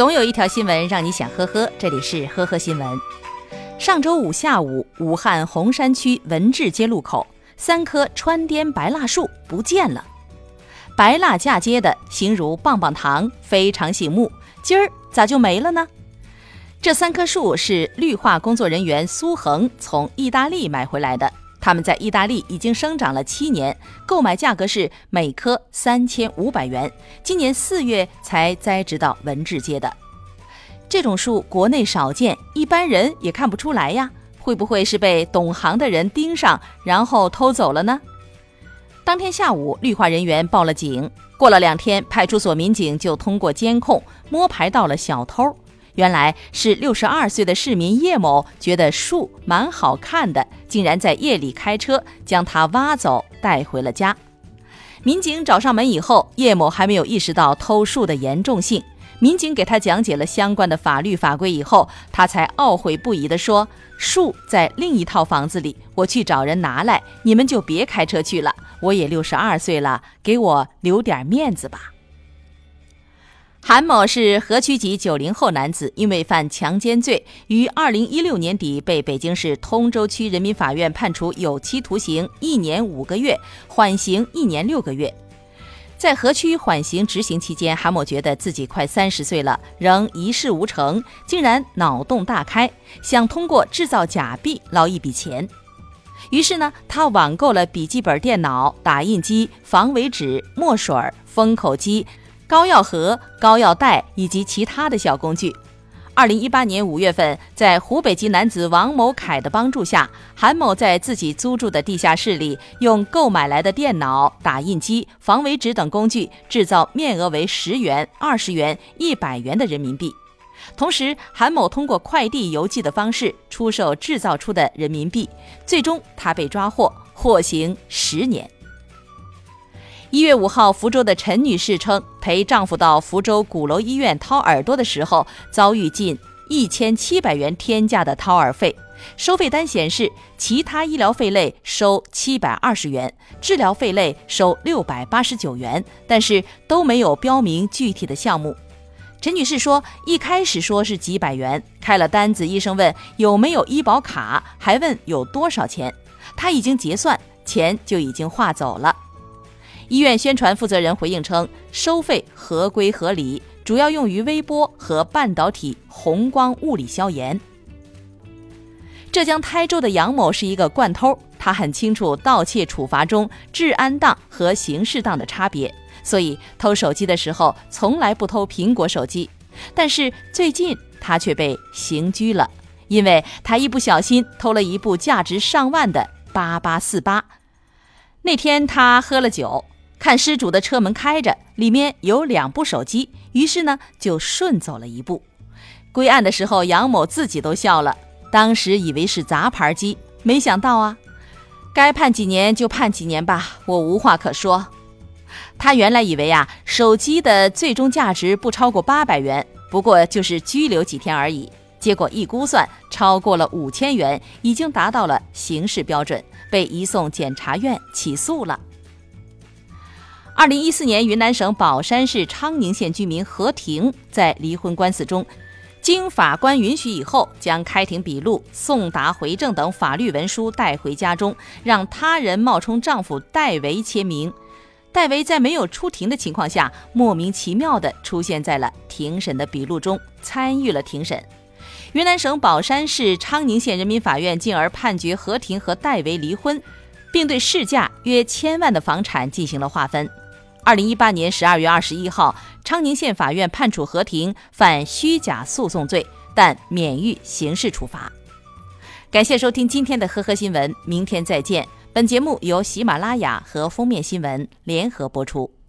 总有一条新闻让你想呵呵，这里是呵呵新闻。上周五下午，武汉洪山区文治街路口，三棵川滇白蜡树不见了。白蜡嫁接的，形如棒棒糖，非常醒目。今儿咋就没了呢？这三棵树是绿化工作人员苏恒从意大利买回来的。他们在意大利已经生长了七年，购买价格是每棵三千五百元。今年四月才栽植到文治街的这种树，国内少见，一般人也看不出来呀。会不会是被懂行的人盯上，然后偷走了呢？当天下午，绿化人员报了警。过了两天，派出所民警就通过监控摸排到了小偷。原来是六十二岁的市民叶某觉得树蛮好看的，竟然在夜里开车将它挖走带回了家。民警找上门以后，叶某还没有意识到偷树的严重性。民警给他讲解了相关的法律法规以后，他才懊悔不已地说：“树在另一套房子里，我去找人拿来，你们就别开车去了。我也六十二岁了，给我留点面子吧。”韩某是河区籍九零后男子，因为犯强奸罪，于二零一六年底被北京市通州区人民法院判处有期徒刑一年五个月，缓刑一年六个月。在河区缓刑执行期间，韩某觉得自己快三十岁了，仍一事无成，竟然脑洞大开，想通过制造假币捞一笔钱。于是呢，他网购了笔记本电脑、打印机、防伪纸、墨水、封口机。膏药盒、膏药袋以及其他的小工具。二零一八年五月份，在湖北籍男子王某凯的帮助下，韩某在自己租住的地下室里，用购买来的电脑、打印机、防伪纸等工具，制造面额为十元、二十元、一百元的人民币。同时，韩某通过快递邮寄的方式出售制造出的人民币。最终，他被抓获，获刑十年。一月五号，福州的陈女士称，陪丈夫到福州鼓楼医院掏耳朵的时候，遭遇近一千七百元天价的掏耳费。收费单显示，其他医疗费类收七百二十元，治疗费类收六百八十九元，但是都没有标明具体的项目。陈女士说，一开始说是几百元，开了单子，医生问有没有医保卡，还问有多少钱，她已经结算，钱就已经划走了。医院宣传负责人回应称，收费合规合理，主要用于微波和半导体红光物理消炎。浙江台州的杨某是一个惯偷，他很清楚盗窃处罚中治安当和刑事当的差别，所以偷手机的时候从来不偷苹果手机。但是最近他却被刑拘了，因为他一不小心偷了一部价值上万的八八四八。那天他喝了酒。看失主的车门开着，里面有两部手机，于是呢就顺走了一部。归案的时候，杨某自己都笑了，当时以为是杂牌机，没想到啊，该判几年就判几年吧，我无话可说。他原来以为啊，手机的最终价值不超过八百元，不过就是拘留几天而已。结果一估算，超过了五千元，已经达到了刑事标准，被移送检察院起诉了。二零一四年，云南省保山市昌宁县居民何婷在离婚官司中，经法官允许以后，将开庭笔录、送达回证等法律文书带回家中，让他人冒充丈夫戴维签名。戴维在没有出庭的情况下，莫名其妙地出现在了庭审的笔录中，参与了庭审。云南省保山市昌宁县人民法院进而判决何婷和戴维离婚，并对市价约千万的房产进行了划分。二零一八年十二月二十一号，昌宁县法院判处何婷犯虚假诉讼罪，但免于刑事处罚。感谢收听今天的呵呵新闻，明天再见。本节目由喜马拉雅和封面新闻联合播出。